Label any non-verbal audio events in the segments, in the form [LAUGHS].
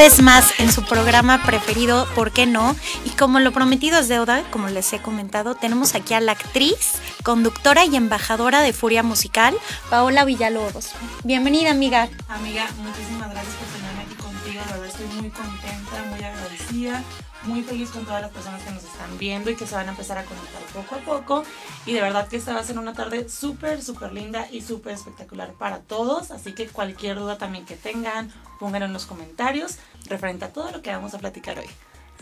vez más en su programa preferido, ¿por qué no? Y como lo prometido es deuda, como les he comentado, tenemos aquí a la actriz, conductora y embajadora de Furia Musical, Paola Villalobos. Bienvenida, amiga. Amiga, muchísimas gracias por tenerme aquí contigo. La verdad estoy muy contenta, muy agradecida muy feliz con todas las personas que nos están viendo y que se van a empezar a conectar poco a poco. Y de verdad que esta va a ser una tarde súper, súper linda y súper espectacular para todos. Así que cualquier duda también que tengan, pónganlo en los comentarios referente a todo lo que vamos a platicar hoy.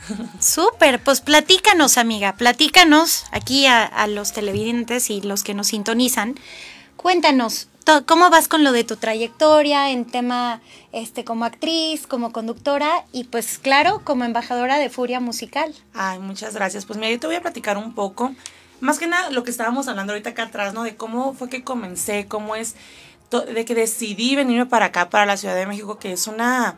[LAUGHS] Súper, pues platícanos amiga, platícanos aquí a, a los televidentes y los que nos sintonizan. Cuéntanos, ¿Cómo vas con lo de tu trayectoria en tema este como actriz, como conductora y pues claro, como embajadora de Furia Musical? Ay, muchas gracias. Pues mira, yo te voy a platicar un poco, más que nada lo que estábamos hablando ahorita acá atrás, ¿no? De cómo fue que comencé, cómo es, de que decidí venirme para acá, para la Ciudad de México, que es una,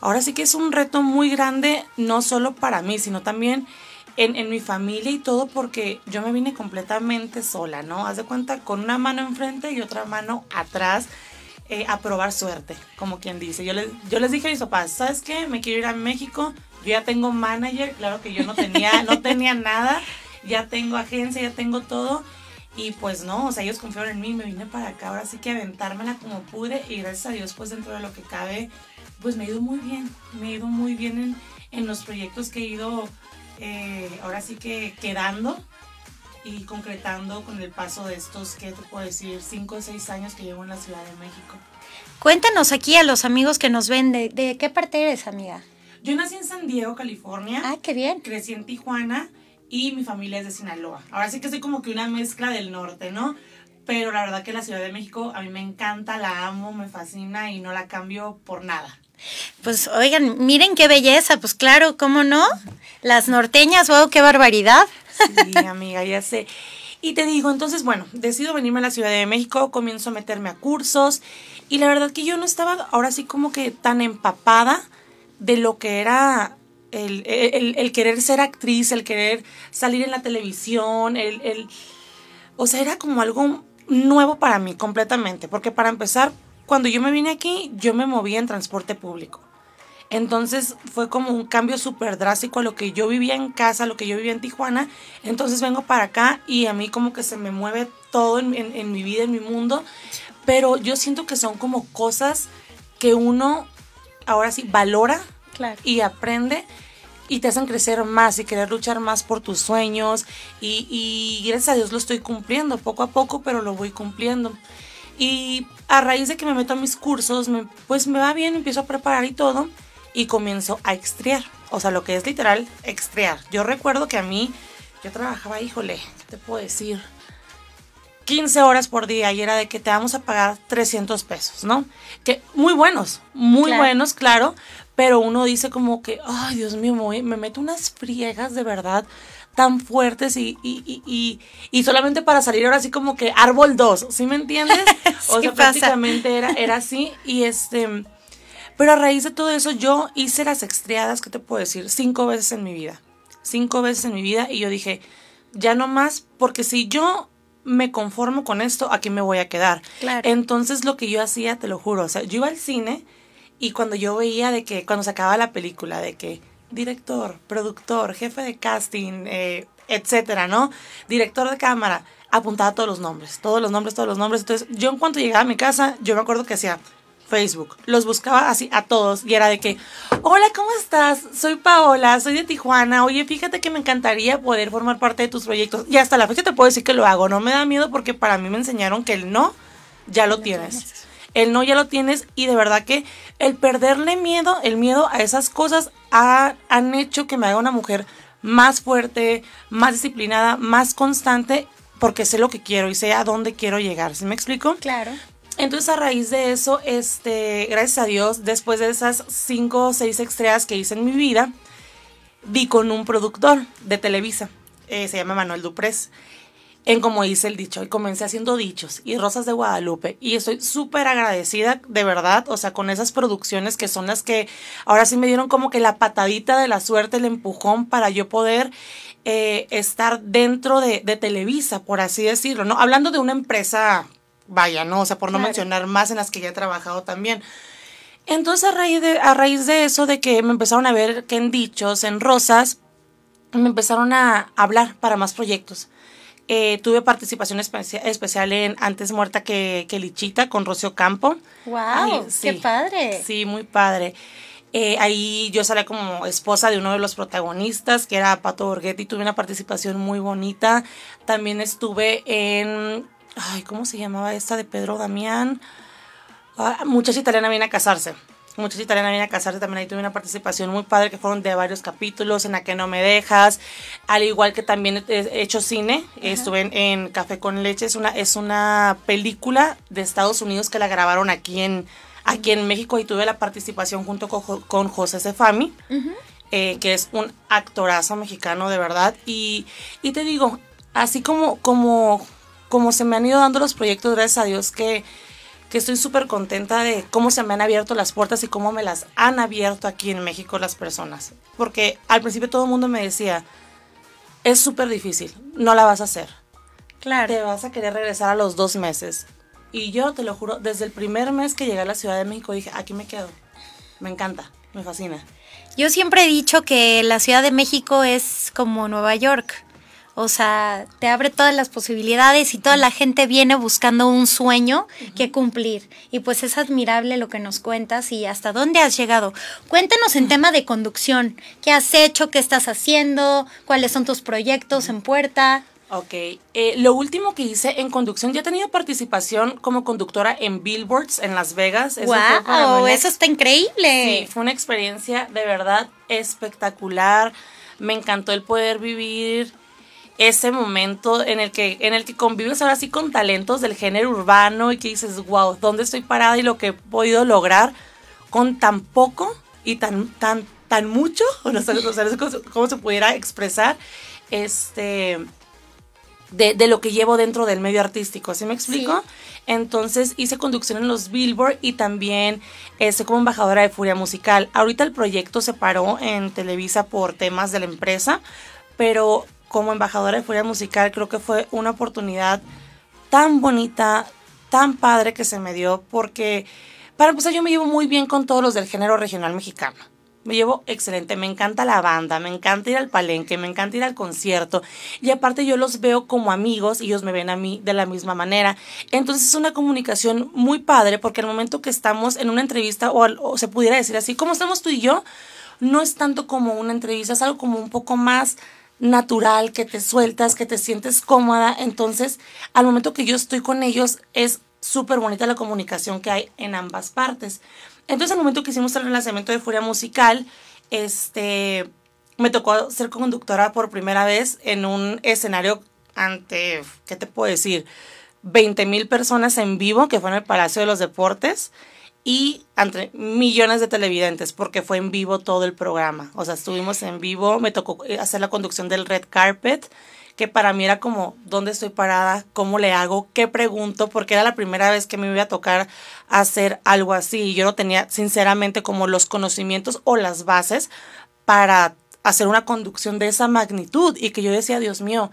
ahora sí que es un reto muy grande, no solo para mí, sino también en, mi familia y todo porque yo me vine completamente sola, ¿no? Haz de cuenta con una mano enfrente y otra mano atrás eh, a probar suerte, como quien dice. Yo les, yo les dije a mis papás, ¿sabes qué? Me quiero ir a México, yo ya tengo manager, claro que yo no tenía, no tenía nada, ya tengo agencia, ya tengo todo. Y pues no, o sea, ellos confiaron en mí, me vine para acá, ahora sí que aventármela como pude y gracias a Dios, pues dentro de lo que cabe, pues me ha ido muy bien, me ha ido muy bien en, en los proyectos que he ido eh, ahora sí que quedando y concretando con el paso de estos, ¿qué te puedo decir? Cinco o seis años que llevo en la Ciudad de México. Cuéntanos aquí a los amigos que nos ven, ¿de, qué parte eres, amiga? Yo nací en San Diego, California. Ah, qué bien. Crecí en Tijuana y mi familia es de Sinaloa. Ahora sí que soy como que una mezcla del norte, ¿no? Pero la verdad que la Ciudad de México a mí me encanta, la amo, me fascina y no la cambio por nada. Pues oigan, miren qué belleza, pues claro, ¿cómo no? Las norteñas, wow, qué barbaridad. Sí, amiga, ya sé. Y te digo, entonces, bueno, decido venirme a la Ciudad de México, comienzo a meterme a cursos y la verdad que yo no estaba ahora sí como que tan empapada de lo que era el, el, querer ser actriz, el querer salir en la televisión, el, el, o sea, era como algo nuevo para mí completamente, porque para empezar, cuando yo me vine aquí, yo me movía en transporte público. Entonces fue como un cambio súper drástico a lo que yo vivía en casa, a lo que yo vivía en Tijuana. Entonces vengo para acá y a mí como que se me mueve todo en, mi vida, en mi mundo. Pero yo siento que son como cosas que uno ahora sí valora y aprende y te hacen crecer más y querer luchar más por tus sueños. Y, y gracias a Dios lo estoy cumpliendo poco a poco, pero lo voy cumpliendo. Y a raíz de que me meto a mis cursos, pues me va bien, empiezo a preparar y todo y comienzo a extriar. O sea, lo que es literal extriar. Yo recuerdo que a mí, yo trabajaba, híjole, ¿qué te puedo decir? 15 horas por día y era de que te vamos a pagar 300 pesos, ¿no? Que muy buenos, muy buenos, claro, pero uno dice como que, ay, Dios mío, me meto unas friegas de verdad tan fuertes y, y, y, y, solamente para salir ahora así como que árbol 2, ¿sí me entiendes? [LAUGHS] o sea, prácticamente era, era así y este... Pero a raíz de todo eso yo hice las extriadas, ¿qué te puedo decir? Cinco veces en mi vida. Cinco veces en mi vida y yo dije, ya no más, porque si yo me conformo con esto, aquí me voy a quedar. Claro. Entonces lo que yo hacía, te lo juro, o sea, yo iba al cine y cuando yo veía de que, cuando se acababa la película, de que director, productor, jefe de casting, eh, etcétera, ¿no? Director de cámara, apuntaba todos los nombres, todos los nombres, todos los nombres. Entonces, yo en cuanto llegaba a mi casa, yo me acuerdo que hacía Facebook, los buscaba así a todos y era de que, hola, ¿cómo estás? Soy Paola, soy de Tijuana, oye, fíjate que me encantaría poder formar parte de tus proyectos. Y hasta la fecha te puedo decir que lo hago, no me da miedo porque para mí me enseñaron que el no ya lo tienes el no ya lo tienes y de verdad que el perderle miedo, el miedo a esas cosas han hecho que me haga una mujer más fuerte, más disciplinada, más constante, porque sé lo que quiero y sé a dónde quiero llegar. ¿Sí me explico? Claro. Entonces a raíz de eso, este, gracias a Dios, después de esas cinco o seis estrellas que hice en mi vida, vi con un productor de Televisa, eh, se llama Manuel Duprés en como dice el dicho. Y comencé haciendo dichos y Rosas de Guadalupe. Y estoy súper agradecida, de verdad, o sea, con esas producciones que son las que ahora sí me dieron como que la patadita de la suerte, el empujón para yo poder eh, estar dentro de, Televisa, por así decirlo, ¿no? Hablando de una empresa, vaya, ¿no? O sea, por no mencionar más en las que ya he trabajado también. Entonces a raíz, de, a raíz de eso, de que me empezaron a ver que en dichos, en rosas, me empezaron a hablar para más proyectos. Eh, tuve participación especial en Antes Muerta que, que Lichita con Rocío Campo. ¡Wow! ¡Qué padre! Sí, muy padre. Eh, ahí yo salí como esposa de uno de los protagonistas, que era Pato Borghetti, tuve una participación muy bonita. También estuve en, ay, ¿cómo se llamaba esta de Pedro Damián? Ah, muchacha italiana viene a casarse. Muchacha italiana viene a casarse, también ahí tuve una participación muy padre que fueron de varios capítulos, en la que no me dejas, al igual que también he hecho cine, estuve en, Café con Leche, es una, es una película de Estados Unidos que la grabaron aquí en, aquí en México y tuve la participación junto con, José Cefami, eh, que es un actorazo mexicano de verdad, y, y te digo, así como, como, como se me han ido dando los proyectos, gracias a Dios que que estoy súper contenta de cómo se me han abierto las puertas y cómo me las han abierto aquí en México las personas. Porque al principio todo el mundo me decía, es súper difícil, no la vas a hacer. Claro. Te vas a querer regresar a los dos meses. Y yo te lo juro, desde el primer mes que llegué a la Ciudad de México dije, aquí me quedo. Me encanta, me fascina. Yo siempre he dicho que la Ciudad de México es como Nueva York. O sea, te abre todas las posibilidades y toda la gente viene buscando un sueño que cumplir. Y pues es admirable lo que nos cuentas y hasta dónde has llegado. Cuéntanos en tema de conducción. ¿Qué has hecho? ¿Qué estás haciendo? ¿Cuáles son tus proyectos en puerta? Ok, eh, lo último que hice en conducción, ya he tenido participación como conductora en Billboards en Las Vegas. ¡Wow! Eso está increíble. Sí, fue una experiencia de verdad espectacular. Me encantó el poder vivir ese momento en el que en el que convives ahora sí con talentos del género urbano y que dices, wow, ¿dónde estoy parada y lo que he podido lograr con tan poco y tan tan tan mucho? [LAUGHS] No sé, cómo se pudiera expresar este de, lo que llevo dentro del medio artístico, ¿sí me explico? Entonces hice conducción en los Billboard y también este, como embajadora de Furia Musical. Ahorita el proyecto se paró en Televisa por temas de la empresa, pero como embajadora de Furia Musical, creo que fue una oportunidad tan bonita, tan padre que se me dio, porque para empezar yo me llevo muy bien con todos los del género regional mexicano. Me llevo excelente, me encanta la banda, me encanta ir al palenque, me encanta ir al concierto y aparte yo los veo como amigos y ellos me ven a mí de la misma manera. Entonces es una comunicación muy padre porque al momento que estamos en una entrevista o, o se pudiera decir así, como estamos tú y yo, no es tanto como una entrevista, es algo como un poco más natural, que te sueltas, que te sientes cómoda. Entonces, al momento que yo estoy con ellos, es súper bonita la comunicación que hay en ambas partes. Entonces, al momento que hicimos el lanzamiento de Furia Musical, este, me tocó ser conductora por primera vez en un escenario ante, ¿qué te puedo decir? 20 mil personas en vivo, que fue en el Palacio de los Deportes y entre millones de televidentes porque fue en vivo todo el programa. O sea, estuvimos en vivo, me tocó eh, hacer la conducción del red carpet, que para mí era como, ¿dónde estoy parada? ¿Cómo le hago? ¿Qué pregunto? Porque era la primera vez que me iba a tocar hacer algo así y yo no tenía sinceramente como los conocimientos o las bases para hacer una conducción de esa magnitud y que yo decía, Dios mío,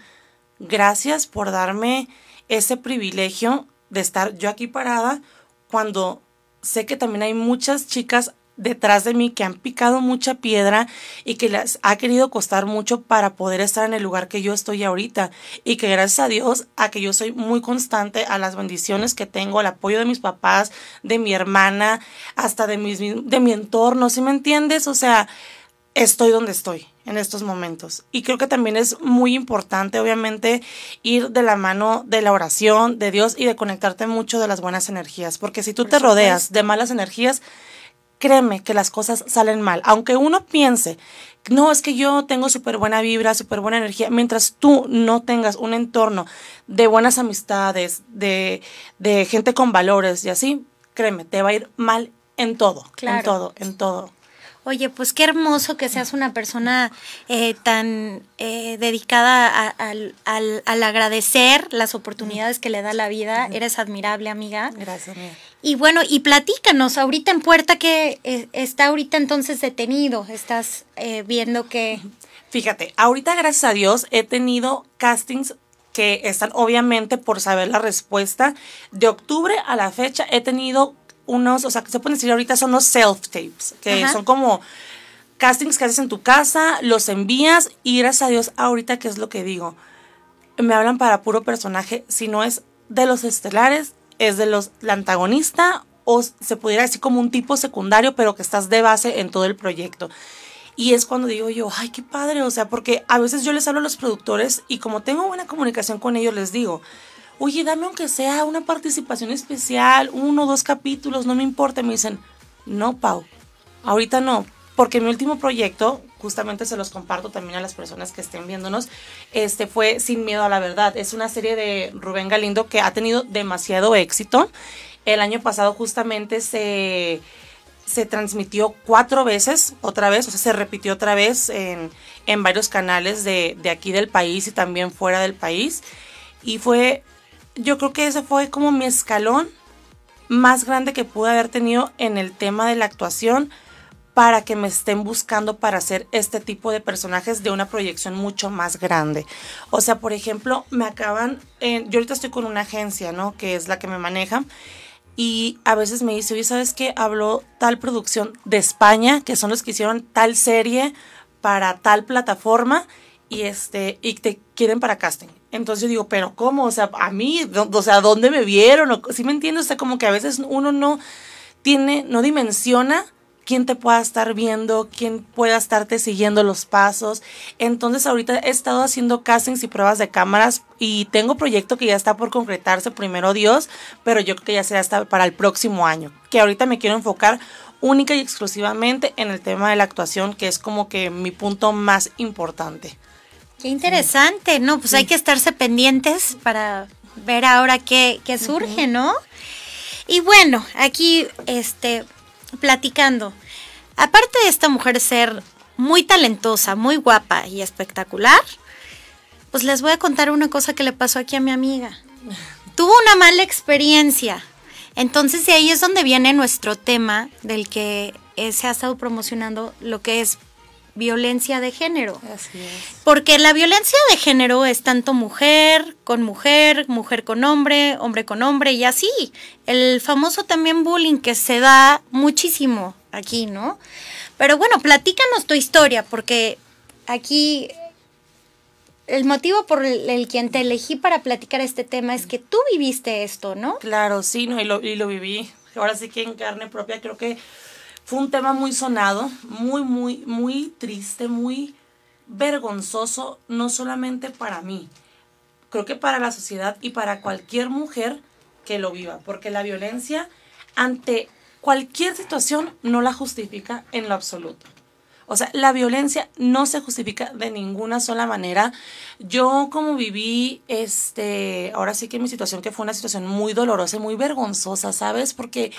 gracias por darme ese privilegio de estar yo aquí parada cuando sé que también hay muchas chicas detrás de mí que han picado mucha piedra y que les ha querido costar mucho para poder estar en el lugar que yo estoy ahorita y que gracias a Dios a que yo soy muy constante a las bendiciones que tengo, al apoyo de mis papás, de mi hermana, hasta de mi, de mi entorno, ¿sí me entiendes? O sea, estoy donde estoy en estos momentos. Y creo que también es muy importante, obviamente, ir de la mano de la oración, de Dios y de conectarte mucho de las buenas energías. Porque si tú te rodeas de malas energías, créeme que las cosas salen mal. Aunque uno piense, no, es que yo tengo súper buena vibra, súper buena energía, mientras tú no tengas un entorno de buenas amistades, de, de gente con valores y así, créeme, te va a ir mal en todo, en todo, en todo. Oye, pues qué hermoso que seas una persona eh, tan eh, dedicada al, agradecer las oportunidades que le da la vida. Eres admirable, amiga. Gracias, amiga. Y bueno, y platícanos, ahorita en Puerta que eh, está ahorita entonces detenido, estás viendo que... Fíjate, ahorita gracias a Dios he tenido castings que están obviamente por saber la respuesta. De octubre a la fecha he tenido unos, o sea, que se pueden decir ahorita son los self-tapes, que son como castings que haces en tu casa, los envías y gracias a Dios, ahorita, ¿qué es lo que digo? Me hablan para puro personaje, si no es de los estelares, es de los, la antagonista o se pudiera decir como un tipo secundario, pero que estás de base en todo el proyecto. Y es cuando digo yo, ay, qué padre, o sea, porque a veces yo les hablo a los productores y como tengo buena comunicación con ellos, les digo, oye, dame aunque sea una participación especial, uno o dos capítulos, no me importa. Me dicen, no, Pau, ahorita no, porque mi último proyecto, justamente se los comparto también a las personas que estén viéndonos, este fue Sin Miedo a la Verdad. Es una serie de Rubén Galindo que ha tenido demasiado éxito. El año pasado justamente se, se transmitió cuatro veces, otra vez, o sea, se repitió otra vez en, en varios canales de, de aquí del país y también fuera del país. Y fue, yo creo que ese fue como mi escalón más grande que pude haber tenido en el tema de la actuación para que me estén buscando para hacer este tipo de personajes de una proyección mucho más grande. O sea, por ejemplo, me acaban, yo ahorita estoy con una agencia, ¿no? Que es la que me maneja. Y a veces me dice, oye, ¿sabes qué? Habló tal producción de España, que son los que hicieron tal serie para tal plataforma y este y te quieren para casting. Entonces yo digo, pero ¿cómo? O sea, a mí, o sea, ¿dónde me vieron? O, ¿Sí me entiendes? O como que a veces uno no tiene, no dimensiona quién te pueda estar viendo, quién pueda estarte siguiendo los pasos. Entonces ahorita he estado haciendo castings y pruebas de cámaras y tengo proyecto que ya está por concretarse, primero Dios, pero yo creo que ya será hasta para el próximo año, que ahorita me quiero enfocar única y exclusivamente en el tema de la actuación, que es como que mi punto más importante. Qué interesante, ¿no? Pues hay que estarse pendientes para ver ahora qué, qué surge, ¿no? Y bueno, aquí este platicando. Aparte de esta mujer ser muy talentosa, muy guapa y espectacular, pues les voy a contar una cosa que le pasó aquí a mi amiga. [LAUGHS] Tuvo una mala experiencia. Entonces de ahí es donde viene nuestro tema del que eh, se ha estado promocionando lo que es violencia de género. Así es. Porque la violencia de género es tanto mujer con mujer, mujer con hombre, hombre con hombre y así. El famoso también bullying que se da muchísimo aquí, ¿no? Pero bueno, platícanos tu historia porque aquí el motivo por el, el quien te elegí para platicar este tema es que tú viviste esto, ¿no? Claro, sí, no, y lo, y lo viví. Ahora sí que en carne propia creo que fue un tema muy sonado, muy, muy, muy triste, muy vergonzoso, no solamente para mí, creo que para la sociedad y para cualquier mujer que lo viva, porque la violencia ante cualquier situación no la justifica en lo absoluto. O sea, la violencia no se justifica de ninguna sola manera. Yo como viví, este, ahora sí que mi situación que fue una situación muy dolorosa y muy vergonzosa, ¿sabes? Porque,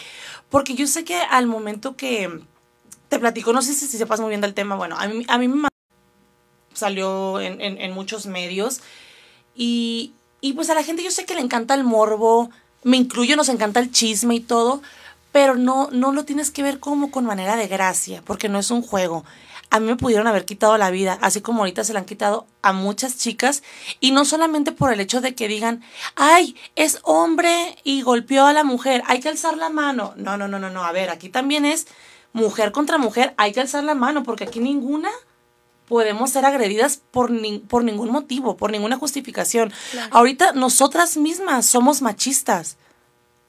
porque yo sé que al momento que te platico, no sé si, si sepas muy bien del tema, bueno, a mí, a mí me salió en, en, muchos medios y, y pues a la gente yo sé que le encanta el morbo, me incluyo, nos encanta el chisme y todo, pero no, no lo tienes que ver como con manera de gracia, porque no es un juego. A mí me pudieron haber quitado la vida, así como ahorita se la han quitado a muchas chicas, y no solamente por el hecho de que digan, ay, es hombre y golpeó a la mujer, hay que alzar la mano. No, no, no, no, no, a ver, aquí también es mujer contra mujer, hay que alzar la mano, porque aquí ninguna podemos ser agredidas por, por ningún motivo, por ninguna justificación. Ahorita nosotras mismas somos machistas.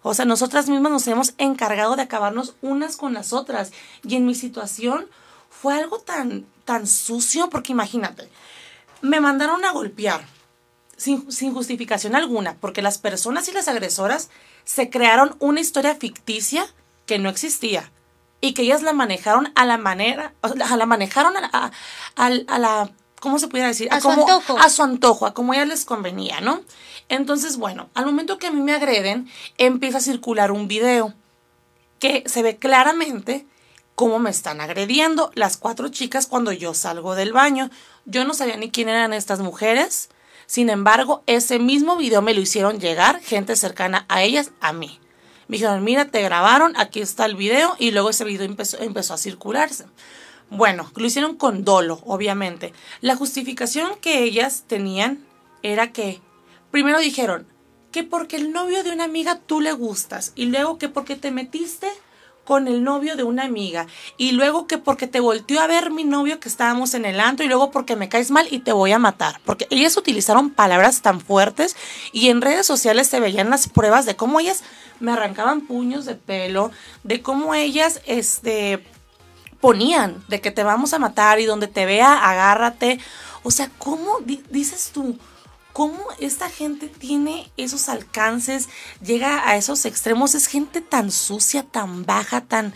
O sea, nosotras mismas nos hemos encargado de acabarnos unas con las otras. Y en mi situación fue algo tan, tan sucio, porque imagínate, me mandaron a golpear sin, sin justificación alguna, porque las personas y las agresoras se crearon una historia ficticia que no existía y que ellas la manejaron a la manera, a la manejaron a, a la ¿cómo se pudiera decir? A, su antojo. A su antojo, a como a ellas les convenía, ¿no? Entonces, bueno, al momento que a mí me agreden, empieza a circular un video que se ve claramente cómo me están agrediendo las cuatro chicas cuando yo salgo del baño. Yo no sabía ni quién eran estas mujeres. Sin embargo, ese mismo video me lo hicieron llegar gente cercana a ellas, a mí. Me dijeron, mira, te grabaron, aquí está el video y luego ese video empezó, empezó a circularse. Bueno, lo hicieron con dolo, obviamente. La justificación que ellas tenían era que, primero dijeron, que porque el novio de una amiga tú le gustas y luego que porque te metiste con el novio de una amiga y luego que porque te volteó a ver mi novio que estábamos en el antro y luego porque me caes mal y te voy a matar. Porque ellas utilizaron palabras tan fuertes y en redes sociales se veían las pruebas de cómo ellas me arrancaban puños de pelo, de cómo ellas este ponían de que te vamos a matar y donde te vea agárrate. O sea, ¿cómo dices tú? cómo esta gente tiene esos alcances, llega a esos extremos, es gente tan sucia, tan baja, tan,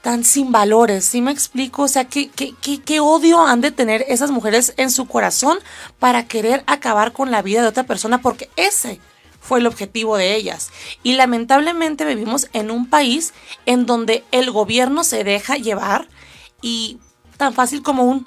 tan sin valores, ¿sí me explico? O sea, ¿qué, qué, qué, odio han de tener esas mujeres en su corazón para querer acabar con la vida de otra persona, porque ese fue el objetivo de ellas. Y lamentablemente vivimos en un país en donde el gobierno se deja llevar y tan fácil como un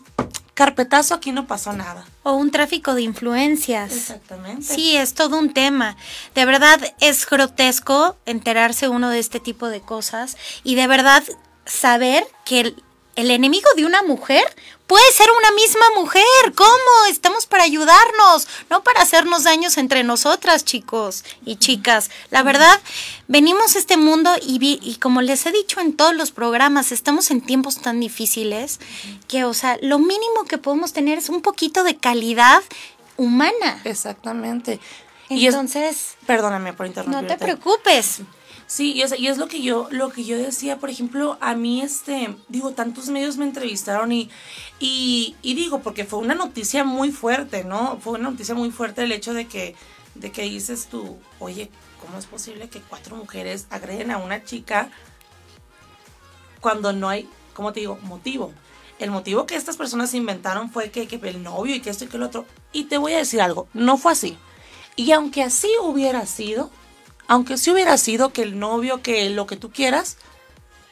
carpetazo, aquí no pasó nada. O un tráfico de influencias. Exactamente. Sí, es todo un tema. De verdad es grotesco enterarse uno de este tipo de cosas y de verdad saber que el, enemigo de una mujer puede ser una misma mujer. ¿Cómo? Estamos para ayudarnos, no para hacernos daños entre nosotras, chicos y chicas. La verdad, venimos a este mundo y, y como les he dicho en todos los programas, estamos en tiempos tan difíciles que, o sea, lo mínimo que podemos tener es un poquito de calidad humana. Exactamente. Entonces, perdóname por interrumpirte. No te preocupes. Sí, y, y, es lo que yo, lo que yo decía, por ejemplo, a mí, este, digo, tantos medios me entrevistaron y, y, y, digo, porque fue una noticia muy fuerte, ¿no? Fue una noticia muy fuerte el hecho de que, de que dices tú, oye, ¿cómo es posible que cuatro mujeres agreden a una chica cuando no hay, ¿cómo te digo, motivo? El motivo que estas personas inventaron fue que, que el novio y que esto y que el otro. Y te voy a decir algo, no fue así. Y aunque así hubiera sido, aunque si hubiera sido que el novio, que lo que tú quieras,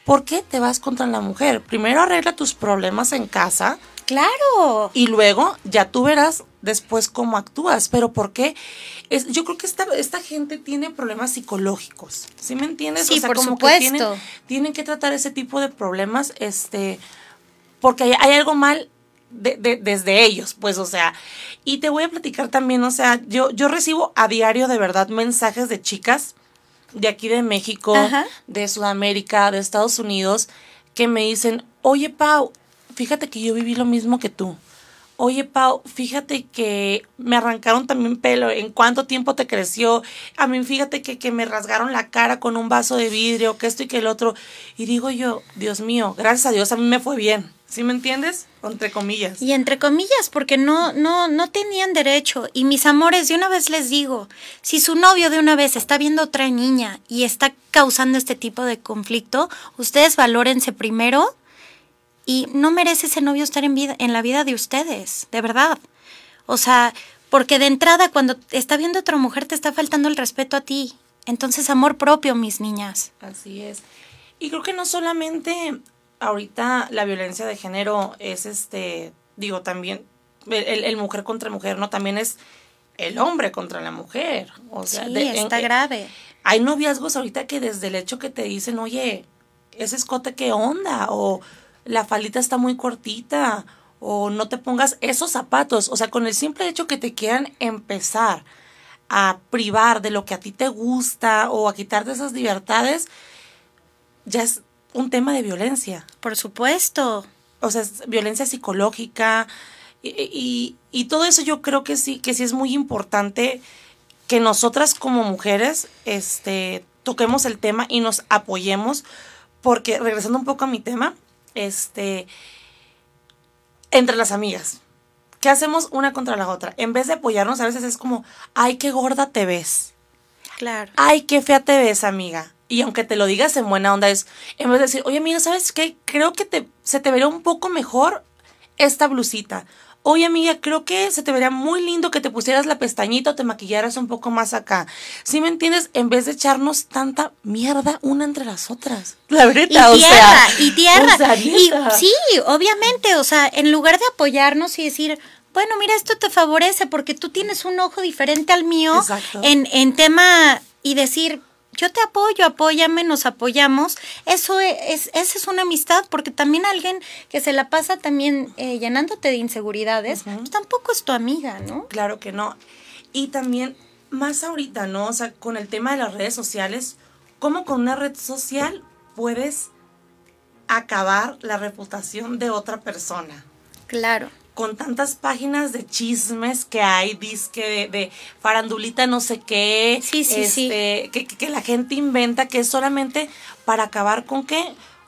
¿por qué te vas contra la mujer? Primero arregla tus problemas en casa. Claro. Y luego ya tú verás después cómo actúas. Pero ¿por qué? Es, yo creo que esta, esta gente tiene problemas psicológicos. ¿Sí me entiendes? Sí, por supuesto. tienen, que tratar ese tipo de problemas, este, porque hay, hay algo mal de, desde ellos, pues, o sea, y te voy a platicar también, o sea, yo, yo recibo a diario de verdad mensajes de chicas de aquí de México, de Sudamérica, de Estados Unidos, que me dicen, oye Pau, fíjate que yo viví lo mismo que tú. Oye, Pau, fíjate que me arrancaron también pelo. ¿En cuánto tiempo te creció? A mí, fíjate que, que me rasgaron la cara con un vaso de vidrio, que esto y que el otro. Y digo yo, Dios mío, gracias a Dios, a mí me fue bien. ¿Sí me entiendes? Entre comillas. Y entre comillas, porque no, no, no tenían derecho. Y mis amores, de una vez les digo, si su novio de una vez está viendo otra niña y está causando este tipo de conflicto, ustedes valórense primero y no merece ese novio estar en, vida, en la vida de ustedes, de verdad. O sea, porque de entrada cuando está viendo otra mujer te está faltando el respeto a ti. Entonces, amor propio, mis niñas. Así es. Y creo que no solamente ahorita la violencia de género es este, digo, también el, mujer contra mujer, ¿no? También es el hombre contra la mujer. O sea, sí, está grave. Hay noviazgos ahorita que desde el hecho que te dicen, oye, ese escote, ¿qué onda? O la falita está muy cortita. O no te pongas esos zapatos. O sea, con el simple hecho que te quieran empezar a privar de lo que a ti te gusta o a quitarte esas libertades, ya es un tema de violencia. Por supuesto. O sea, es violencia psicológica y, y, todo eso yo creo que sí, que sí es muy importante que nosotras como mujeres este, toquemos el tema y nos apoyemos, porque regresando un poco a mi tema, este, entre las amigas, ¿qué hacemos una contra la otra? En vez de apoyarnos, a veces es como, ay, qué gorda te ves. Claro. Ay, qué fea te ves, amiga y aunque te lo digas en buena onda, es en vez de decir, oye, amiga, ¿sabes qué? Creo que te, se te vería un poco mejor esta blusita. Oye, amiga, creo que se te vería muy lindo que te pusieras la pestañita o te maquillaras un poco más acá. ¿Sí me entiendes? En vez de echarnos tanta mierda una entre las otras. La verdad, y tierra, y tierra. y sí, obviamente, o sea, en lugar de apoyarnos y decir, bueno, mira, esto te favorece porque tú tienes un ojo diferente al mío en, en tema y decir, yo te apoyo, apóyame, nos apoyamos. Eso es, esa es una amistad, porque también alguien que se la pasa también eh, llenándote de inseguridades, pues tampoco es tu amiga, ¿no? Claro que no. Y también más ahorita, ¿no? O sea, con el tema de las redes sociales, ¿cómo con una red social puedes acabar la reputación de otra persona? Claro. Con tantas páginas de chismes que hay, disque de, de farandulita no sé qué, Sí, sí, sí. este, Que, que la gente inventa que es solamente para acabar con qué,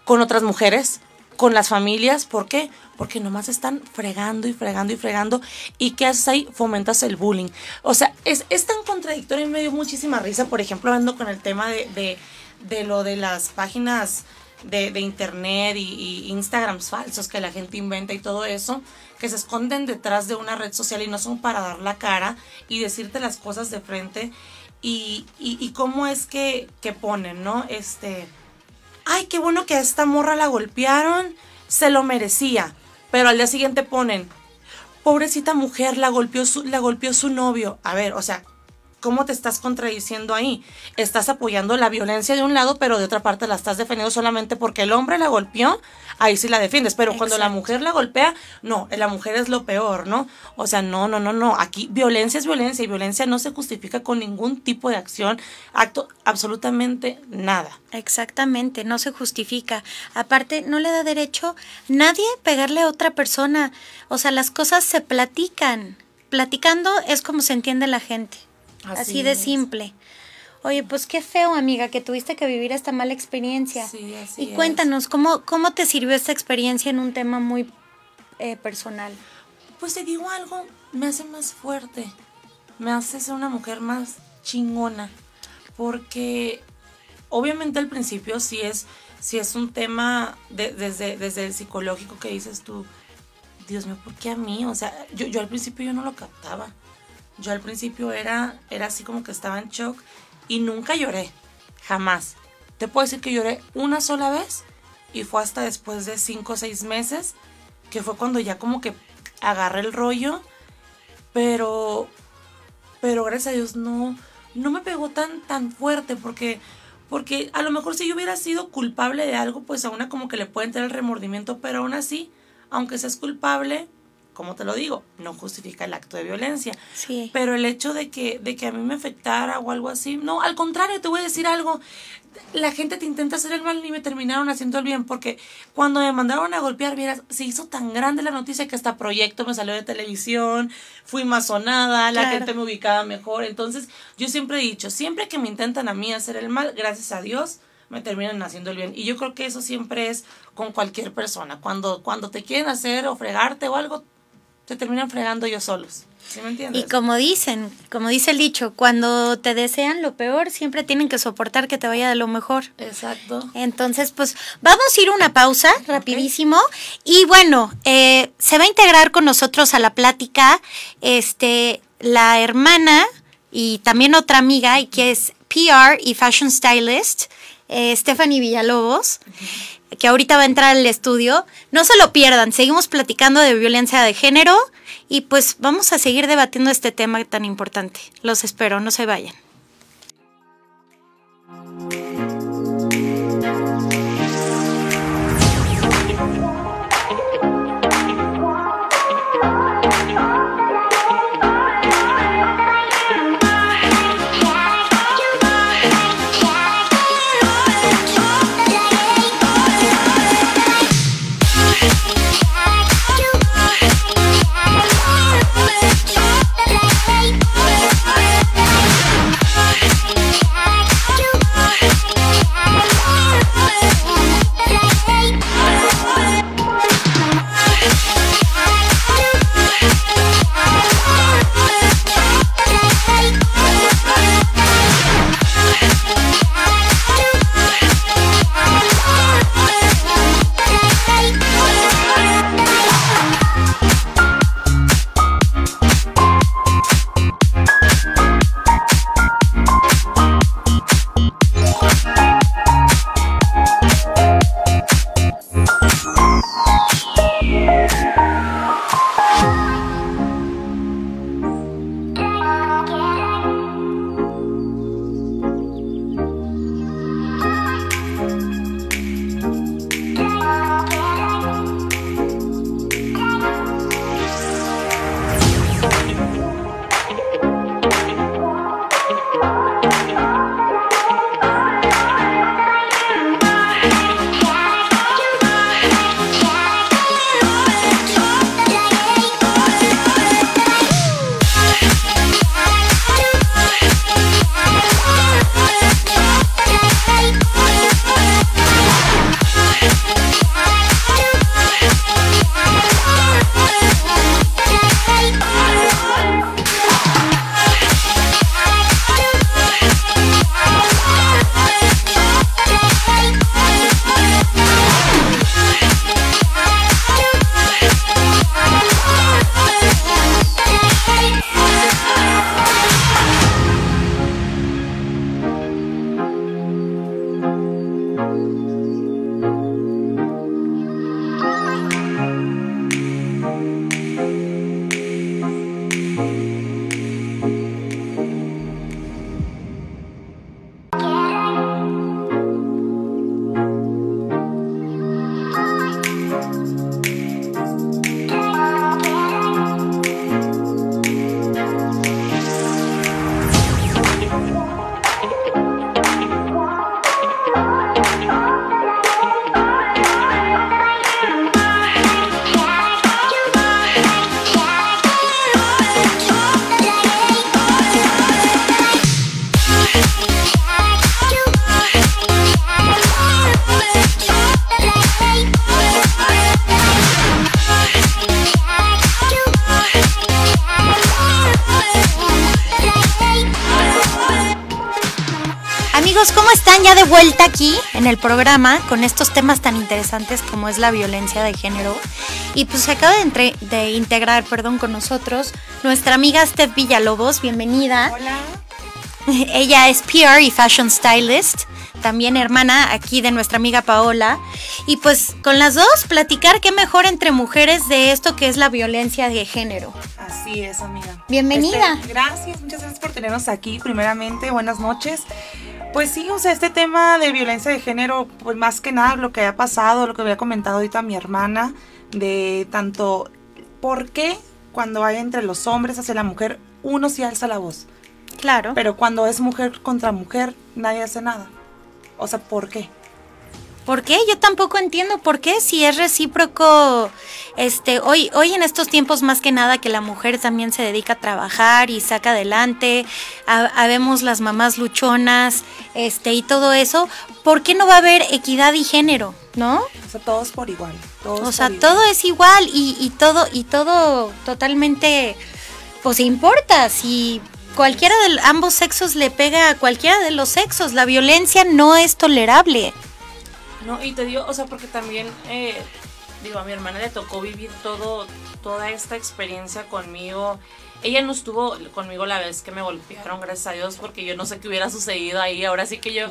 con otras mujeres, con las familias, ¿por qué? Porque nomás están fregando y fregando y fregando. ¿Y qué haces ahí? Fomentas el bullying. O sea, es, es tan contradictorio y me dio muchísima risa, por ejemplo, hablando con el tema de, de, de lo de las páginas de, internet y, y Instagrams falsos que la gente inventa y todo eso, que se esconden detrás de una red social y no son para dar la cara y decirte las cosas de frente. Y, y, y cómo es que, que ponen, ¿no? Este ay, qué bueno que a esta morra la golpearon, se lo merecía. Pero al día siguiente ponen, pobrecita mujer, la golpeó su, la golpeó su novio. A ver, o sea, ¿cómo te estás contradiciendo ahí? Estás apoyando la violencia de un lado, pero de otra parte la estás defendiendo solamente porque el hombre la golpeó, ahí sí la defiendes. Pero cuando la mujer la golpea, no, la mujer es lo peor, ¿no? O sea, no, no, no, no. Aquí violencia es violencia y violencia no se justifica con ningún tipo de acción, acto, absolutamente nada. Exactamente, no se justifica. Aparte, no le da derecho nadie pegarle a otra persona. O sea, las cosas se platican. Platicando es como se entiende la gente. Así, Así de es. simple. Oye, pues qué feo, amiga, que tuviste que vivir esta mala experiencia. Sí, así y es. cuéntanos, ¿cómo, ¿cómo te sirvió esta experiencia en un tema muy eh, personal? Pues te digo algo, me hace más fuerte, me hace ser una mujer más chingona, porque obviamente al principio sí es, sí es un tema de- desde, desde el psicológico que dices tú, Dios mío, ¿por qué a mí? O sea, yo, yo al principio yo no lo captaba, yo al principio era, era así como que estaba en shock y nunca lloré, jamás. Te puedo decir que lloré una sola vez y fue hasta después de cinco o seis meses que fue cuando ya como que agarré el rollo, pero, pero gracias a Dios no, no me pegó tan, tan fuerte porque, porque a lo mejor si yo hubiera sido culpable de algo, pues a una como que le puede entrar el remordimiento, pero aún así, aunque seas culpable, como te lo digo, no justifica el acto de violencia. Sí. Pero el hecho de que, de que a mí me afectara o algo así, no, al contrario, te voy a decir algo. La gente te intenta hacer el mal y me terminaron haciendo el bien, porque cuando me mandaron a golpear, vieras, se hizo tan grande la noticia que hasta proyecto me salió de televisión, fui más sonada, la Claro. gente me ubicaba mejor. Entonces, yo siempre he dicho, siempre que me intentan a mí hacer el mal, gracias a Dios, me terminan haciendo el bien. Y yo creo que eso siempre es con cualquier persona. Cuando, cuando te quieren hacer o fregarte o algo, te terminan fregando ellos solos. ¿Sí me entiendes? Y como dicen, como dice el dicho, cuando te desean lo peor, siempre tienen que soportar que te vaya de lo mejor. Exacto. Entonces, pues vamos a ir a una pausa rapidísimo. Y bueno, eh, se va a integrar con nosotros a la plática este, la hermana y también otra amiga, que es PR y Fashion Stylist, eh, Stephanie Villalobos, que ahorita va a entrar al estudio. No se lo pierdan, seguimos platicando de violencia de género y pues vamos a seguir debatiendo este tema tan importante. Los espero, no se vayan. Vuelta aquí en el programa con estos temas tan interesantes como es la violencia de género? Y pues se acaba de, de integrar, perdón, con nosotros nuestra amiga Steph Villalobos, bienvenida. Hola. [LAUGHS] Ella es PR y fashion stylist, también hermana aquí de nuestra amiga Paola. Y pues con las dos platicar qué mejor entre mujeres de esto que es la violencia de género. Así es, amiga. Bienvenida. Este, gracias, muchas gracias por tenernos aquí. Primeramente, buenas noches. Pues sí, o sea, este tema de violencia de género, pues más que nada lo que ha pasado, lo que había comentado ahorita mi hermana, de tanto, ¿por qué cuando hay entre los hombres hacia la mujer, uno sí alza la voz? Claro. Pero cuando es mujer contra mujer, nadie hace nada. O sea, ¿por qué? ¿Por qué? Yo tampoco entiendo por qué si es recíproco este hoy hoy en estos tiempos más que nada que la mujer también se dedica a trabajar y saca adelante, habemos las mamás luchonas, este y todo eso, ¿por qué no va a haber equidad y género, no? O sea, todos por igual. Todos o sea, todo es igual y, y todo y todo totalmente pues importa si cualquiera de ambos sexos le pega a cualquiera de los sexos. La violencia no es tolerable. No, y te digo, o sea, porque también, eh, digo, a mi hermana le tocó vivir todo, toda esta experiencia conmigo. Ella no estuvo conmigo la vez que me golpearon, gracias a Dios, porque yo no sé qué hubiera sucedido ahí. Ahora sí que yo,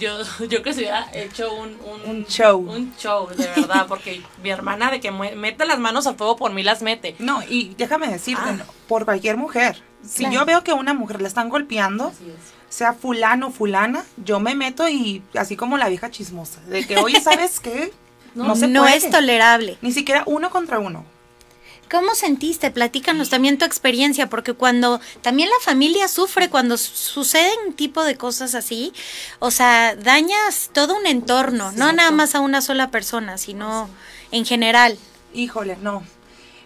yo, yo que se hubiera hecho un, un, show. Un show, de verdad, porque mi hermana de que mete las manos al fuego por mí las mete. No, y déjame decirte, ah. por cualquier mujer. Si yo veo que una mujer le están golpeando, sea fulano o fulana, yo me meto y así como la vieja chismosa, de que, oye, [LAUGHS] ¿sabes qué? No, se no es tolerable. Ni siquiera uno contra uno. ¿Cómo sentiste? Platícanos también tu experiencia, porque cuando también la familia sufre cuando suceden tipo de cosas así, o sea, dañas todo un entorno, no nada más a una sola persona, sino en general. Híjole, no.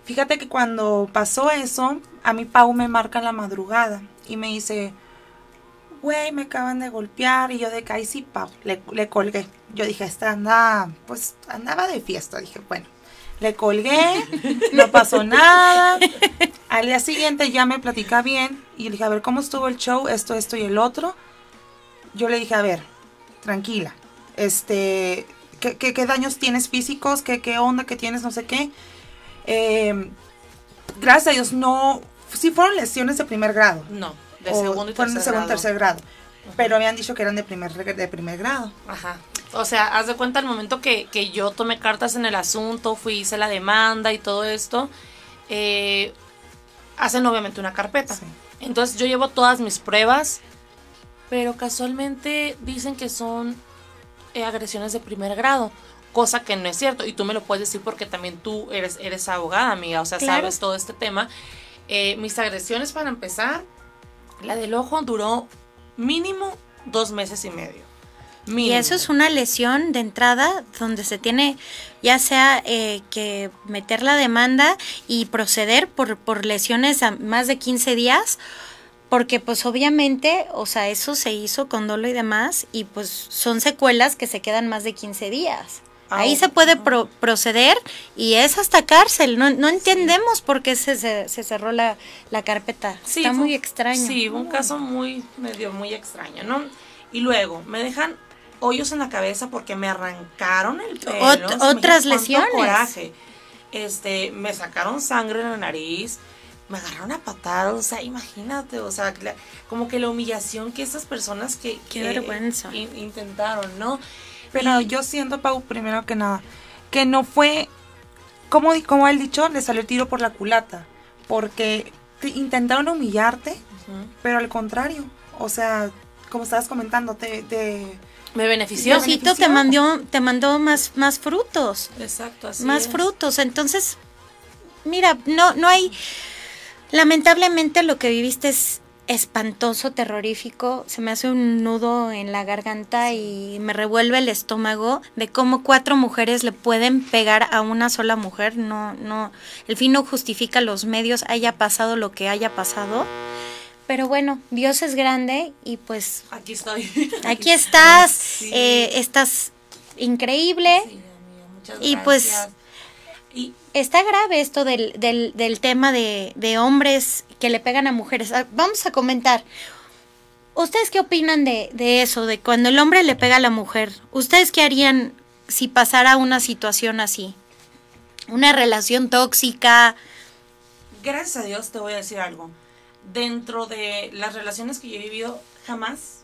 Fíjate que cuando pasó eso, a mi Pau me marca la madrugada y me dice, güey, me acaban de golpear. Y yo de que, sí, Pau, le, le colgué. Yo dije, esta anda, pues andaba de fiesta. Dije, bueno, le colgué, no pasó nada. Al día siguiente ya me platica bien y le dije, a ver, ¿cómo estuvo el show? Esto, esto y el otro. Yo le dije, a ver, tranquila, este, ¿qué, qué, daños tienes físicos? ¿Qué, ¿Qué onda que tienes? No sé qué. Eh, gracias a Dios, no, sí fueron lesiones de primer grado. No, de segundo y de segundo tercer grado. Pero habían dicho que eran de primer, de primer grado. Ajá. O sea, haz de cuenta el momento que, yo tomé cartas en el asunto, fui, hice la demanda y todo esto, eh, hacen obviamente una carpeta. Entonces yo llevo todas mis pruebas, pero casualmente dicen que son eh, agresiones de primer grado, cosa que no es cierto. Y tú me lo puedes decir porque también tú eres, eres abogada, amiga, o sea, sabes todo este tema. Eh, mis agresiones para empezar, la del ojo duró mínimo dos meses y medio. Y eso es una lesión de entrada donde se tiene ya sea eh, que meter la demanda y proceder por, por lesiones a más de 15 días, porque pues obviamente, o sea, eso se hizo con dolo y demás, y pues son secuelas que se quedan más de 15 días. Ahí se puede proceder y es hasta cárcel. No, no entendemos por qué se, se, cerró la, la carpeta. Está muy extraño. Sí, un caso muy, medio muy extraño, ¿no? Y luego me dejan hoyos en la cabeza porque me arrancaron el pelo. otras lesiones. Coraje. Este, me sacaron sangre en la nariz, me agarraron a patadas, o sea, imagínate, o sea, como que la humillación que esas personas que, Qué vergüenza. intentaron, ¿no? Pero yo siento, Pau, primero que nada, que no fue, como, como él dicho, le salió el tiro por la culata, porque intentaron humillarte, pero al contrario, o sea, como estabas comentando, te, te me benefició. Diosito te mandó, te mandó más, más frutos. Exacto, así Más frutos. Entonces, mira, no, no hay. Lamentablemente lo que viviste es espantoso, terrorífico. Se me hace un nudo en la garganta y me revuelve el estómago de cómo cuatro mujeres le pueden pegar a una sola mujer. No, no. El fin no justifica los medios, haya pasado lo que haya pasado. Pero bueno, Dios es grande y pues... Aquí estoy. Aquí [LAUGHS] estás, eh, estás increíble. muchas y pues y está grave esto del, del, tema de, de, hombres que le pegan a mujeres. Ah, vamos a comentar. ¿Ustedes qué opinan de, de eso, de cuando el hombre le pega a la mujer? ¿Ustedes qué harían si pasara una situación así? Una relación tóxica. Gracias a Dios te voy a decir algo. Dentro de las relaciones que yo he vivido, jamás,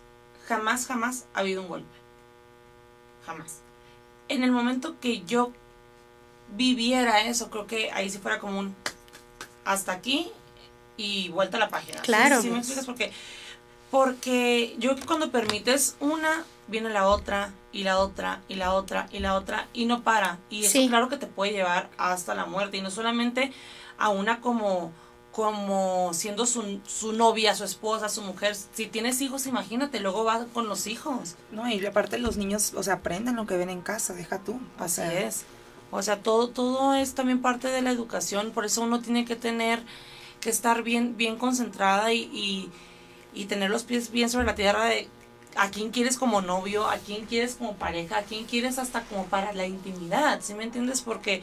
jamás, jamás ha habido un golpe. Jamás. En el momento que yo viviera eso, creo que ahí sí fuera como un hasta aquí y vuelta a la página. ¿Sí- Claro. ¿Sí, me explicas? Porque, porque yo creo que cuando permites una, viene la otra, y la otra, y la otra, y la otra, y no para. Y eso Sí. claro que te puede llevar hasta la muerte. Y no solamente a una como como siendo su, su novia, su esposa, su mujer. Si tienes hijos, imagínate, luego va con los hijos. No, y aparte los niños, o sea, aprenden lo que ven en casa, deja tú. O Así sea, es. O sea, todo, todo es también parte de la educación, por eso uno tiene que tener, que estar bien, bien concentrada y, y, tener los pies bien sobre la tierra de a quién quieres como novio, a quién quieres como pareja, a quién quieres hasta como para la intimidad, ¿sí me entiendes? Porque,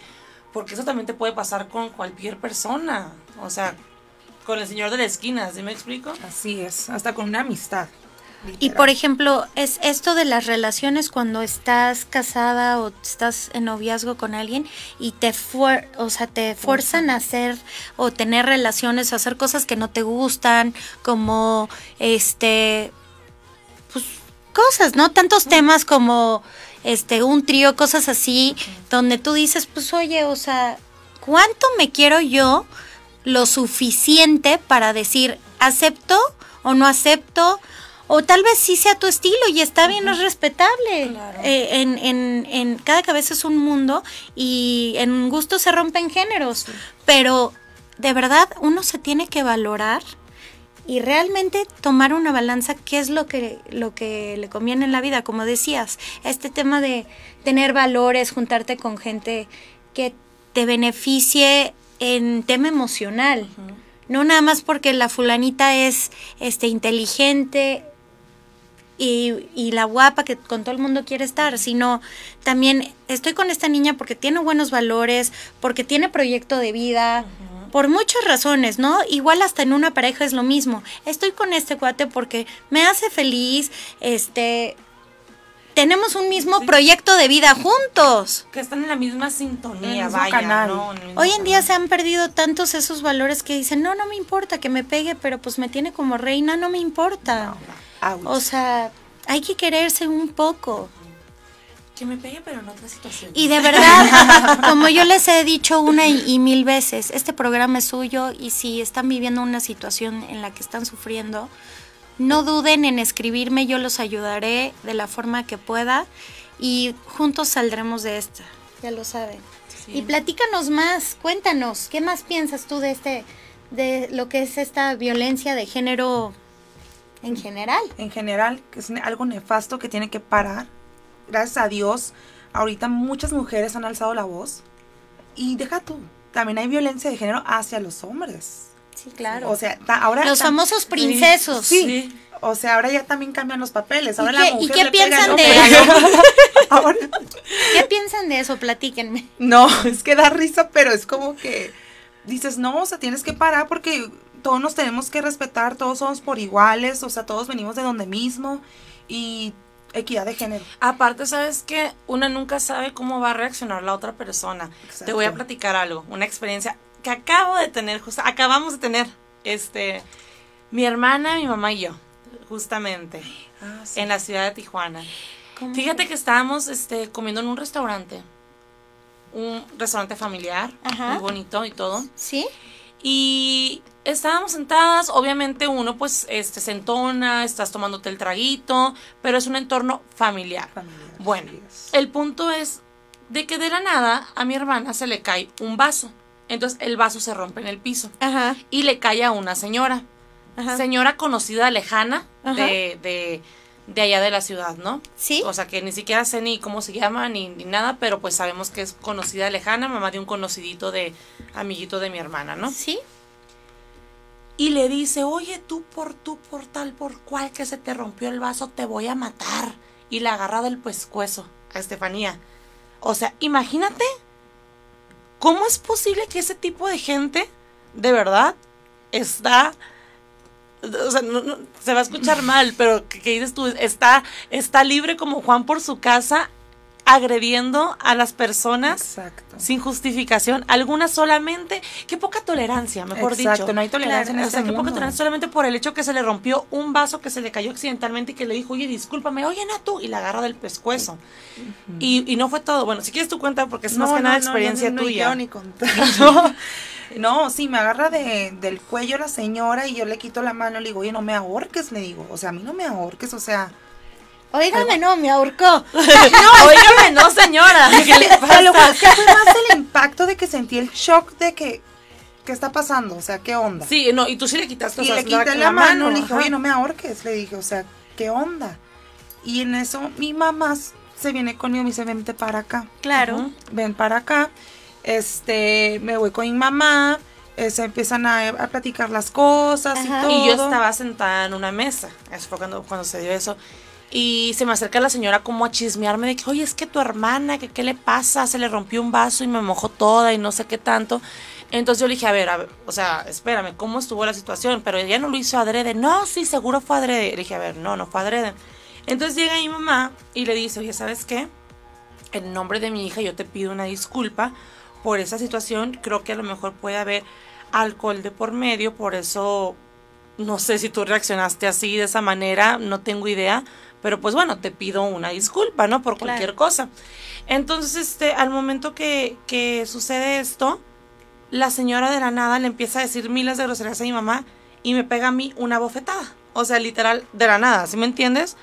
porque eso también te puede pasar con cualquier persona, o sea, con el señor de la esquina, ¿sí me explico? Así es, hasta con una amistad. Y por ejemplo, es esto de las relaciones cuando estás casada o estás en noviazgo con alguien y te fuer o sea, te fuerzan a hacer o tener relaciones o hacer cosas que no te gustan, como este pues cosas, ¿no? Tantos temas como este un trío, cosas así, donde tú dices, pues oye, o sea, ¿cuánto me quiero yo lo suficiente para decir acepto o no acepto? O tal vez sí sea tu estilo y está bien, es respetable. Claro. Eh, en, en, en cada cabeza es un mundo y en gusto se rompen géneros. Pero de verdad uno se tiene que valorar y realmente tomar una balanza qué es lo que lo que le conviene en la vida como decías este tema de tener valores juntarte con gente que te beneficie en tema emocional no nada más porque la fulanita es este inteligente y, y la guapa que con todo el mundo quiere estar, sino también estoy con esta niña porque tiene buenos valores, porque tiene proyecto de vida, por muchas razones, ¿no? Igual hasta en una pareja es lo mismo. Estoy con este cuate porque me hace feliz, este tenemos un mismo proyecto de vida juntos. Que están en la misma sintonía, En el mismo vaya, canal. ¿no? En el mismo Hoy en día se han perdido tantos esos valores que dicen, no, no me importa que me pegue, pero pues me tiene como reina, no me importa. Ouch. O sea, hay que quererse un poco. Que me pegue, pero en otra situación. Y de verdad, [LAUGHS] como yo les he dicho una y, y mil veces, este programa es suyo y si están viviendo una situación en la que están sufriendo, no duden en escribirme, yo los ayudaré de la forma que pueda y juntos saldremos de esta. Ya lo saben. Sí. Y platícanos más, cuéntanos, ¿qué más piensas tú de este de lo que es esta violencia de género en general? en general, que es algo nefasto que tiene que parar. Gracias a Dios, ahorita muchas mujeres han alzado la voz. Y deja tú, también hay violencia de género hacia los hombres. Sí, claro. O sea, ta- ahora... Los famosos princesos. Sí, Sí. o sea, ahora ya también cambian los papeles. ¿Y Ahora qué- la y mujer qué le pega piensan de [LAUGHS] eso? [LAUGHS] Ahora- ¿Qué piensan de eso? Platíquenme. No, es que da risa, pero es como que dices, no, o sea, tienes que parar porque todos nos tenemos que respetar, todos somos por iguales, o sea, todos venimos de donde mismo y equidad de género. Aparte, ¿sabes que Una nunca sabe cómo va a reaccionar la otra persona. Exacto. Te voy a platicar algo, una experiencia que acabo de tener, justo, acabamos de tener, este, mi hermana, mi mamá y yo, justamente, Ah, sí. en la ciudad de Tijuana. Fíjate que estábamos, este, comiendo en un restaurante, un restaurante familiar, Ajá. muy bonito y todo. ¿Sí? Y estábamos sentadas, obviamente uno pues este se entona, estás tomándote el traguito, pero es un entorno familiar. Familiar, Bueno, el punto es de que de la nada a mi hermana se le cae un vaso. Entonces el vaso se rompe en el piso Ajá. y le cae a una señora. Ajá. Señora conocida lejana de, de allá de la ciudad, ¿no? ¿Sí? O sea que ni siquiera sé ni cómo se llama ni, ni nada, pero pues sabemos que es conocida lejana, mamá de un conocidito de amiguito de mi hermana, ¿no? ¿Sí? y le dice, oye, tú por tú, por tal, por cual que se te rompió el vaso, te voy a matar. Y la agarra del pescuezo a Estefanía. O sea, imagínate, ¿cómo es posible que ese tipo de gente, de verdad, está o sea, no, no, se va a escuchar mal, pero ¿qué, qué dices tú? Está, está libre como Juan por su casa agrediendo a las personas Exacto. sin justificación, algunas solamente, qué poca tolerancia, mejor Exacto, dicho. no hay tolerancia Claro, en o sea, este qué poca tolerancia solamente por el hecho que se le rompió un vaso que se le cayó accidentalmente y que le dijo, oye, discúlpame, oye, no tú, y la agarra del pescuezo. y, y no fue todo. Bueno, si quieres tú cuenta porque es más que nada experiencia no, no, tuya. yo ni contar. [LAUGHS] No, no, sí, me agarra de, del cuello la señora y yo le quito la mano, le digo, oye, no me ahorques, le digo, o sea, a mí no me ahorques, o sea, Óigame, no, me ahorcó. Óigame, [LAUGHS] no, señora. ¿Qué le Pero lo pasa? que fue más el impacto de que sentí el shock de que, ¿qué está pasando? O sea, ¿qué onda? Sí, no, y tú sí le quitaste o y sea, le quité la, la mano, le dije, ajá. oye, no me ahorques, le dije, o sea, ¿qué onda? Y en eso mi mamá se viene conmigo y me dice, vente para acá. Claro. Ujú. ven para acá, este, me voy con mi mamá, eh, se empiezan a, a platicar las cosas Ajá. y todo. Y yo estaba sentada en una mesa. Eso fue cuando, cuando se dio eso. Y se me acerca la señora como a chismearme de que, oye, es que tu hermana, que qué le pasa, se le rompió un vaso y me mojó toda y no sé qué tanto. Entonces yo le dije, a ver, a ver, o sea, espérame, ¿cómo estuvo la situación? Pero ella no lo hizo adrede. No, sí, seguro fue adrede. Le dije, a ver, no, no fue adrede. Entonces llega mi mamá y le dice, oye, ¿sabes qué? En nombre de mi hija yo te pido una disculpa por esa situación. Creo que a lo mejor puede haber alcohol de por medio, por eso no sé si tú reaccionaste así de esa manera, no tengo idea, pero pues bueno, te pido una disculpa, ¿no? Por Claro. cualquier cosa. Entonces, este, al momento que, que sucede esto, la señora de la nada le empieza a decir miles de groserías a mi mamá y me pega a mí una bofetada. O sea, literal, de la nada, ¿sí me entiendes?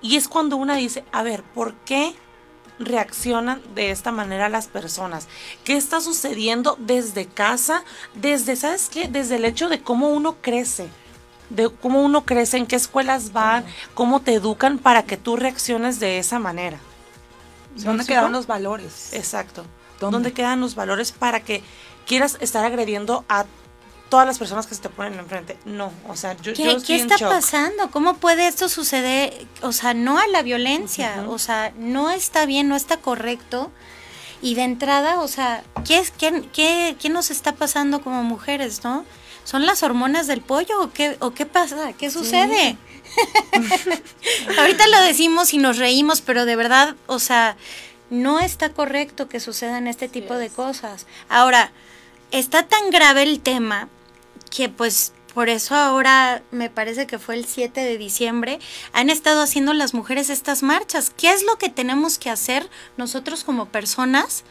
Y es cuando una dice, a ver, ¿por qué reaccionan de esta manera las personas? ¿Qué está sucediendo desde casa? Desde, ¿sabes qué? Desde el hecho de cómo uno crece. De cómo uno crece, en qué escuelas van, cómo te educan para que tú reacciones de esa manera. ¿Sí me ¿Dónde quedaron los valores? Exacto. ¿Dónde? ¿Dónde? quedan los valores para que quieras estar agrediendo a todas las personas que se te ponen enfrente? No, o sea, yo, yo ¿Qué, estoy qué en está shock. pasando? ¿Cómo puede esto suceder? O sea, no a la violencia, o sea, no está bien, no está correcto. Y de entrada, o sea, ¿qué, es, qué, qué, qué nos está pasando como mujeres, no? ¿Son las hormonas del pollo o qué, o qué pasa? ¿Qué sucede? [LAUGHS] Ahorita lo decimos y nos reímos, pero de verdad, o sea, no está correcto que sucedan este tipo de cosas. Ahora, está tan grave el tema que pues por eso ahora me parece que fue el 7 de diciembre, han estado haciendo las mujeres estas marchas. ¿Qué es lo que tenemos que hacer nosotros como personas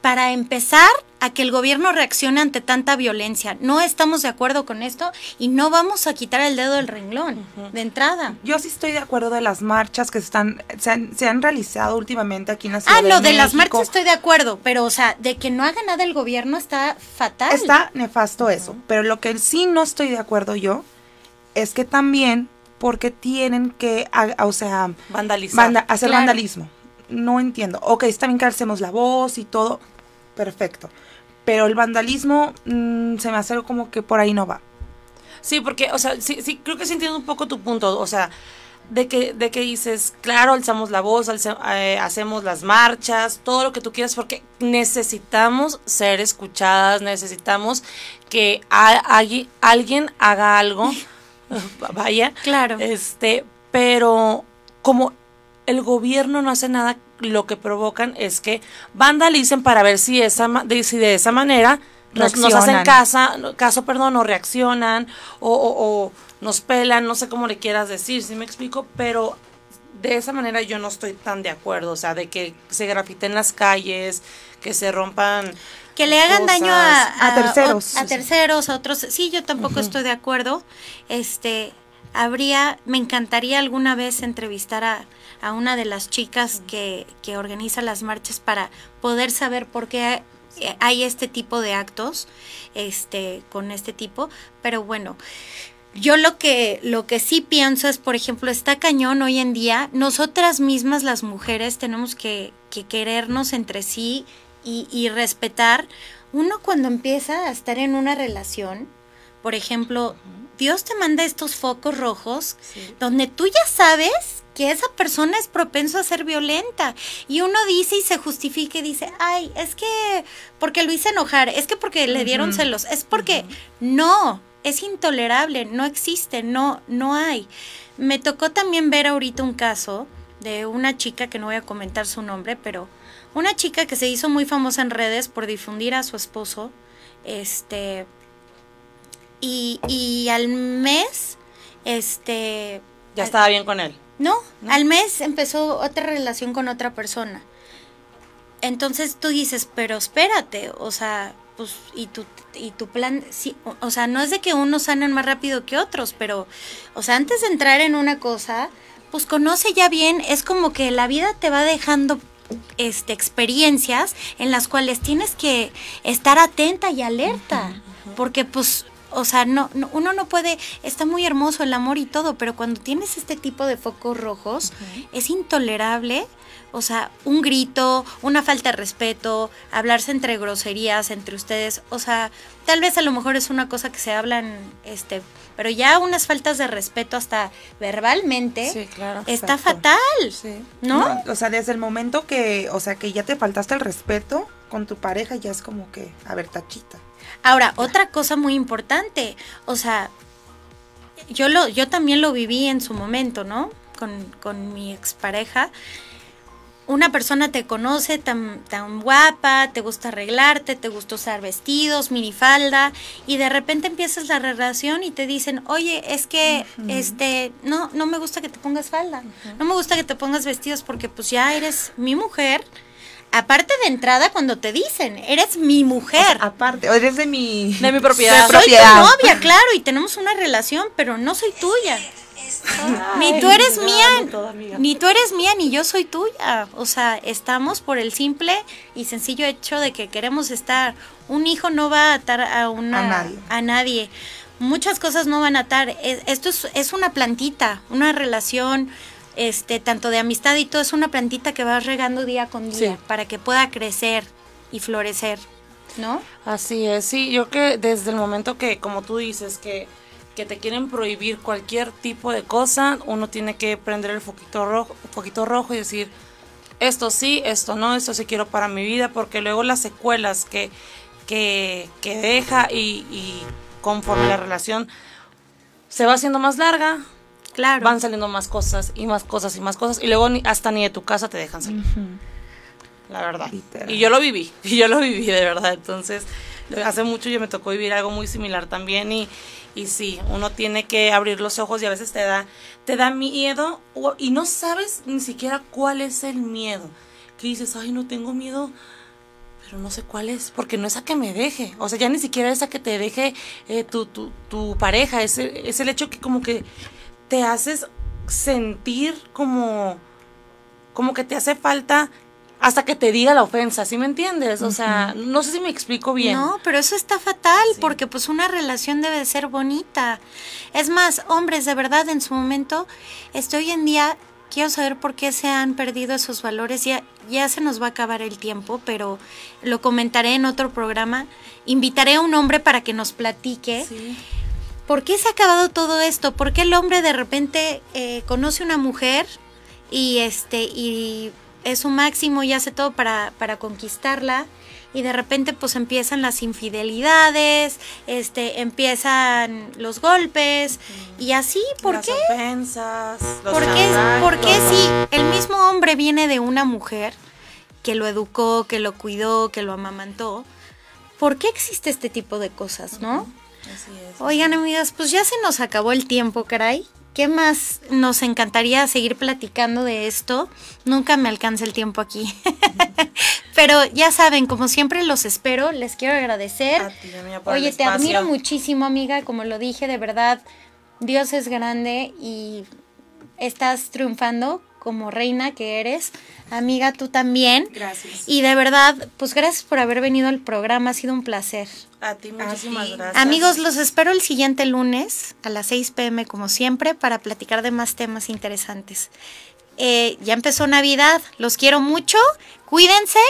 para empezar a que el gobierno reaccione ante tanta violencia? No estamos de acuerdo con esto y no vamos a quitar el dedo del renglón de entrada. Yo sí estoy de acuerdo de las marchas que están, se, han, se han realizado últimamente aquí en la ciudad Ah, no, de las marchas estoy de acuerdo, pero o sea, de que no haga nada el gobierno está fatal. Está nefasto eso, pero lo que sí no estoy de acuerdo yo es que también porque tienen que, a- o sea, Vandalizar. vanda- hacer Claro. vandalismo. No entiendo. Ok, está bien que alcemos la voz y todo, perfecto. Pero el vandalismo mm, se me hace como que por ahí no va. Sí, porque, o sea, sí, sí, creo que sí entiendo un poco tu punto, o sea, de que, de que dices, claro, alzamos la voz, alce- eh, hacemos las marchas, todo lo que tú quieras, porque necesitamos ser escuchadas, necesitamos que a- alguien haga algo, [LAUGHS] [LAUGHS] vaya, Claro. este, pero como el gobierno no hace nada, lo que provocan es que vandalicen para ver si, esa, ma- de, si de esa manera nos, nos hacen casa, caso, perdón, o reaccionan, o, o- o nos pelan, no sé cómo le quieras decir, si me explico, pero de esa manera yo no estoy tan de acuerdo, o sea, de que se grafiten las calles, que se rompan que le hagan cosas. daño a, A terceros. a terceros, a otros. Sí, yo tampoco estoy de acuerdo. Este, habría, me encantaría alguna vez entrevistar a, a una de las chicas que, que organiza las marchas para poder saber por qué eh, hay este tipo de actos, este, con este tipo. Pero bueno, yo lo que, lo que sí pienso es, por ejemplo, está cañón hoy en día. Nosotras mismas, las mujeres, tenemos que, que querernos entre sí y, y respetar. Uno cuando empieza a estar en una relación, por ejemplo, Dios te manda estos focos rojos donde tú ya sabes que esa persona es propenso a ser violenta. Y uno dice y se justifica y dice, ay, es que porque lo hice enojar, es que porque le dieron celos, es porque no, es intolerable, no existe, no, no hay. Me tocó también ver ahorita un caso de una chica que no voy a comentar su nombre, pero una chica que se hizo muy famosa en redes por difundir a su esposo, este, y, y al mes, este... Ya estaba bien con él. No, al mes empezó otra relación con otra persona. Entonces tú dices, pero espérate, o sea, pues, y tu, y tu plan, sí, o, o sea, no es de que unos sanen más rápido que otros, pero, o sea, antes de entrar en una cosa, pues conoce ya bien, es como que la vida te va dejando este, experiencias en las cuales tienes que estar atenta y alerta, porque pues, o sea, no, no- uno no puede, está muy hermoso el amor y todo, pero cuando tienes este tipo de focos rojos, es intolerable. O sea, un grito, una falta de respeto, hablarse entre groserías entre ustedes, o sea, tal vez a lo mejor es una cosa que se hablan, este, pero ya unas faltas de respeto hasta verbalmente Sí, claro. está exacto. fatal, Sí. ¿no? O sea, desde el momento que, o sea, que ya te faltaste el respeto con tu pareja, ya es como que, a ver, tachita. Ahora, otra cosa muy importante, o sea, yo lo, yo también lo viví en su momento, ¿no? Con, con mi expareja. Una persona te conoce tan, tan guapa, te gusta arreglarte, te gusta usar vestidos, minifalda, y de repente empiezas la relación y te dicen, oye, es que este, no, no me gusta que te pongas falda, no me gusta que te pongas vestidos porque pues ya eres mi mujer. Aparte de entrada, cuando te dicen, eres mi mujer. Aparte, eres de mi... De mi propiedad. de Soy propiedad. tu novia, claro, y tenemos una relación, pero no soy tuya. Ni tú eres mía, no, todo, amiga. ni tú eres mía, ni yo soy tuya. O sea, estamos por el simple y sencillo hecho de que queremos estar. Un hijo no va a atar a una A nadie. a nadie. Muchas cosas no van a atar. Es- Esto es, es una plantita, una relación, este, tanto de amistad y todo, es una plantita que vas regando día con día Sí. para que pueda crecer y florecer, ¿no? Así es, sí, yo que desde el momento que, como tú dices, que, que te quieren prohibir cualquier tipo de cosa, uno tiene que prender el foquito rojo, foquito rojo y decir, esto sí, esto no, esto sí quiero para mi vida, porque luego las secuelas que, que, que deja y, y conforme la relación se va haciendo más larga, Claro. van saliendo más cosas y más cosas y más cosas, y luego ni- hasta ni de tu casa te dejan salir. La verdad. Literal. Y yo lo viví, [LAUGHS] y yo lo viví de verdad. Entonces, hace mucho yo me tocó vivir algo muy similar también y, y sí, uno tiene que abrir los ojos y a veces te da, te da miedo y no sabes ni siquiera cuál es el miedo. Que dices, ay, no tengo miedo, pero no sé cuál es, porque no es a que me deje. O sea, ya ni siquiera es a que te deje eh, tu, tu, tu pareja, es el, es el hecho que como que te haces sentir como como que te hace falta hasta que te diga la ofensa, ¿sí me entiendes? O sea, no sé si me explico bien. No, pero eso está fatal Sí. porque pues una relación debe de ser bonita. Es más, hombres, de verdad, en su momento, este, hoy en día quiero saber por qué se han perdido esos valores. Ya, ya se nos va a acabar el tiempo, pero lo comentaré en otro programa. Invitaré a un hombre para que nos platique. Sí. ¿Por qué se ha acabado todo esto? ¿Por qué el hombre de repente eh, conoce una mujer y este y es su máximo y hace todo para, para conquistarla? Y de repente pues empiezan las infidelidades, este, empiezan los golpes y así, ¿por Las qué? ofensas, los ¿Por qué, por qué si el mismo hombre viene de una mujer que lo educó, que lo cuidó, que lo amamantó? ¿Por qué existe este tipo de cosas, no? Así es. Oigan, amigas, pues ya se nos acabó el tiempo, caray. ¿Qué más nos encantaría seguir platicando de esto? Nunca me alcanza el tiempo aquí. [LAUGHS] Pero ya saben, como siempre los espero, les quiero agradecer. A ti, amiga, por el Oye, te admiro muchísimo, amiga, como lo dije, de verdad, Dios es grande y estás triunfando como reina que eres. Amiga, tú también. Gracias. Y de verdad, pues gracias por haber venido al programa, ha sido un placer. A ti muchísimas ti. gracias. Amigos, los espero el siguiente lunes a las 6 pm como siempre para platicar de más temas interesantes. Eh, ya empezó Navidad, los quiero mucho, cuídense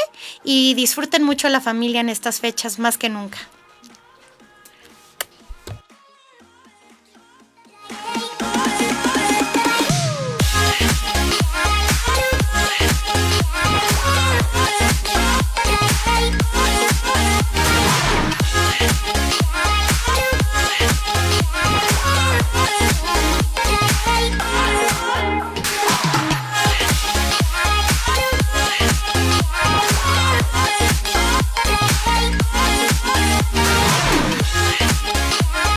y disfruten mucho la familia en estas fechas más que nunca.